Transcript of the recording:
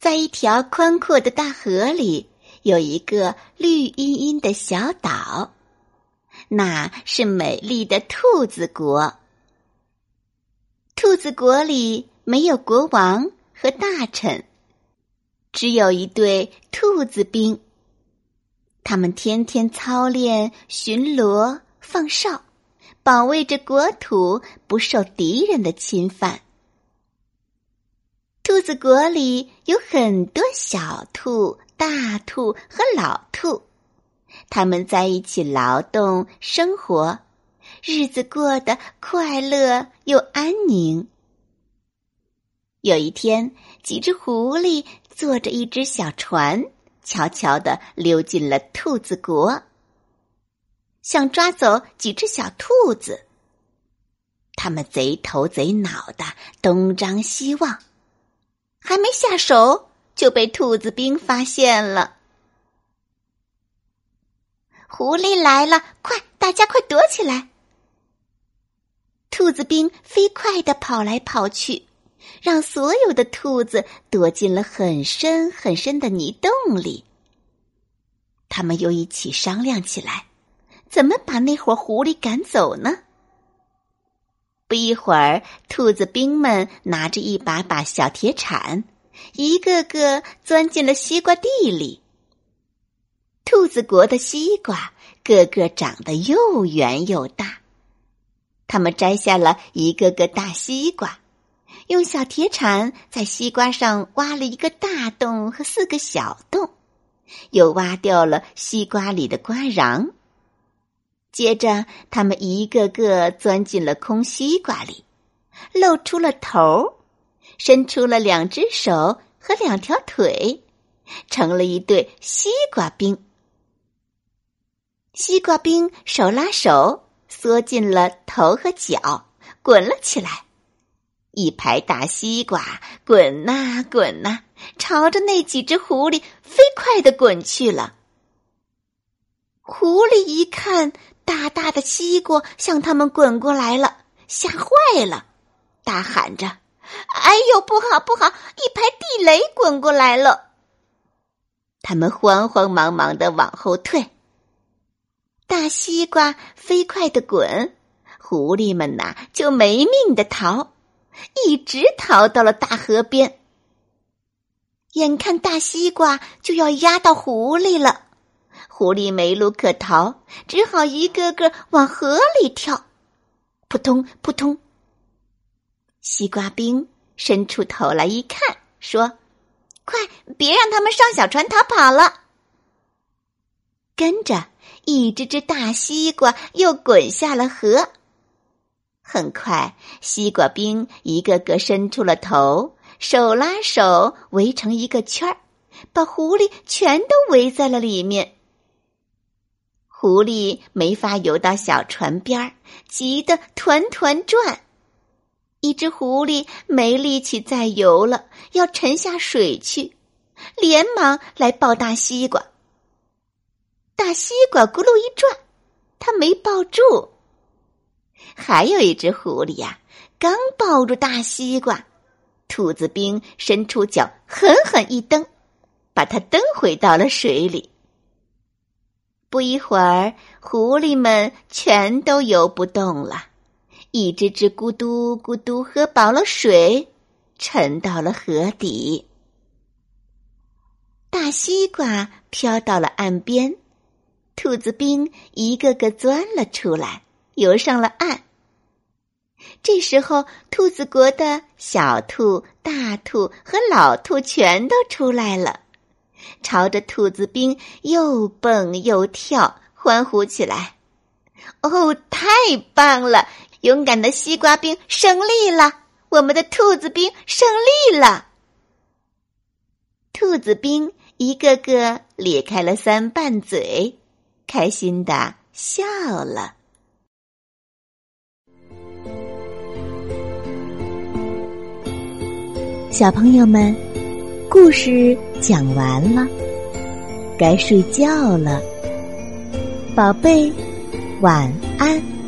在一条宽阔的大河里，有一个绿茵茵的小岛，那是美丽的兔子国。兔子国里没有国王和大臣，只有一队兔子兵。他们天天操练、巡逻、放哨，保卫着国土不受敌人的侵犯。兔子国里有很多小兔、大兔和老兔，他们在一起劳动生活，日子过得快乐又安宁。有一天，几只狐狸坐着一只小船，悄悄地溜进了兔子国，想抓走几只小兔子。他们贼头贼脑的，东张西望。还没下手，就被兔子兵发现了。狐狸来了，快，大家快躲起来！兔子兵飞快的跑来跑去，让所有的兔子躲进了很深很深的泥洞里。他们又一起商量起来，怎么把那伙狐狸赶走呢？不一会儿，兔子兵们拿着一把把小铁铲，一个个钻进了西瓜地里。兔子国的西瓜个个长得又圆又大，他们摘下了一个个大西瓜，用小铁铲在西瓜上挖了一个大洞和四个小洞，又挖掉了西瓜里的瓜瓤。接着，他们一个个钻进了空西瓜里，露出了头，伸出了两只手和两条腿，成了一对西瓜兵。西瓜兵手拉手，缩进了头和脚，滚了起来。一排大西瓜滚呐滚呐，朝着那几只狐狸飞快的滚去了。狐狸一看。大大的西瓜向他们滚过来了，吓坏了，大喊着：“哎呦，不好不好！一排地雷滚过来了！”他们慌慌忙忙的往后退。大西瓜飞快的滚，狐狸们呐就没命的逃，一直逃到了大河边。眼看大西瓜就要压到狐狸了。狐狸没路可逃，只好一个个往河里跳。扑通扑通，西瓜兵伸出头来一看，说：“快，别让他们上小船逃跑了！”跟着，一只只大西瓜又滚下了河。很快，西瓜兵一个个伸出了头，手拉手围成一个圈儿，把狐狸全都围在了里面。狐狸没法游到小船边儿，急得团团转。一只狐狸没力气再游了，要沉下水去，连忙来抱大西瓜。大西瓜咕噜一转，它没抱住。还有一只狐狸呀，刚抱住大西瓜，兔子兵伸出脚狠狠一蹬，把它蹬回到了水里。不一会儿，狐狸们全都游不动了，一只只咕嘟咕嘟喝饱了水，沉到了河底。大西瓜飘到了岸边，兔子兵一个个钻了出来，游上了岸。这时候，兔子国的小兔、大兔和老兔全都出来了。朝着兔子兵又蹦又跳欢呼起来，哦，太棒了，勇敢的西瓜兵胜利了，我们的兔子兵胜利了。兔子兵一个个咧开了三瓣嘴，开心的笑了。小朋友们，故事。讲完了。该睡觉了。宝贝晚安。